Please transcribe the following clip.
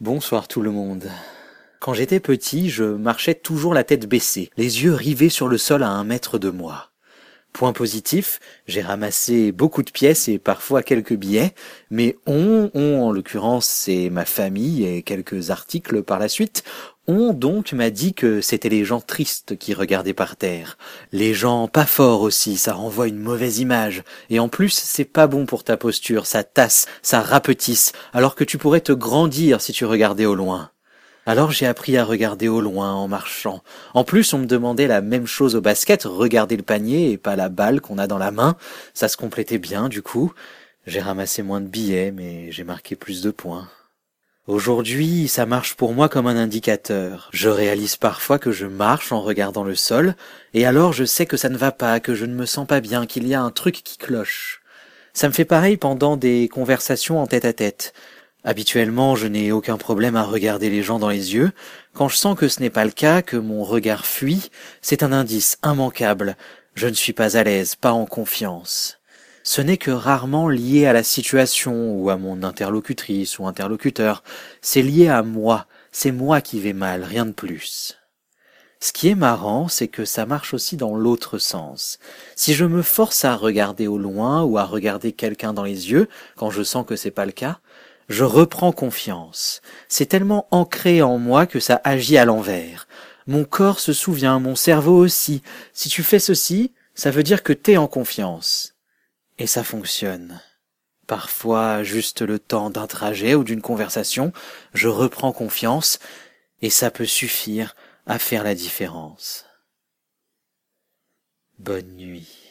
Bonsoir tout le monde. Quand j'étais petit, je marchais toujours la tête baissée, les yeux rivés sur le sol à un mètre de moi. Point positif, j'ai ramassé beaucoup de pièces et parfois quelques billets, mais on, on en l'occurrence c'est ma famille et quelques articles par la suite, on donc m'a dit que c'était les gens tristes qui regardaient par terre. Les gens pas forts aussi, ça renvoie une mauvaise image. Et en plus, c'est pas bon pour ta posture, ça tasse, ça rapetisse, alors que tu pourrais te grandir si tu regardais au loin. Alors j'ai appris à regarder au loin en marchant. En plus, on me demandait la même chose au basket, regarder le panier et pas la balle qu'on a dans la main. Ça se complétait bien du coup. J'ai ramassé moins de billets, mais j'ai marqué plus de points. Aujourd'hui, ça marche pour moi comme un indicateur. Je réalise parfois que je marche en regardant le sol, et alors je sais que ça ne va pas, que je ne me sens pas bien, qu'il y a un truc qui cloche. Ça me fait pareil pendant des conversations en tête à tête. Habituellement, je n'ai aucun problème à regarder les gens dans les yeux. Quand je sens que ce n'est pas le cas, que mon regard fuit, c'est un indice immanquable. Je ne suis pas à l'aise, pas en confiance ce n'est que rarement lié à la situation ou à mon interlocutrice ou interlocuteur, c'est lié à moi, c'est moi qui vais mal, rien de plus. Ce qui est marrant, c'est que ça marche aussi dans l'autre sens. Si je me force à regarder au loin ou à regarder quelqu'un dans les yeux, quand je sens que c'est pas le cas, je reprends confiance. C'est tellement ancré en moi que ça agit à l'envers. Mon corps se souvient, mon cerveau aussi. Si tu fais ceci, ça veut dire que t'es en confiance. Et ça fonctionne. Parfois, juste le temps d'un trajet ou d'une conversation, je reprends confiance, et ça peut suffire à faire la différence. Bonne nuit.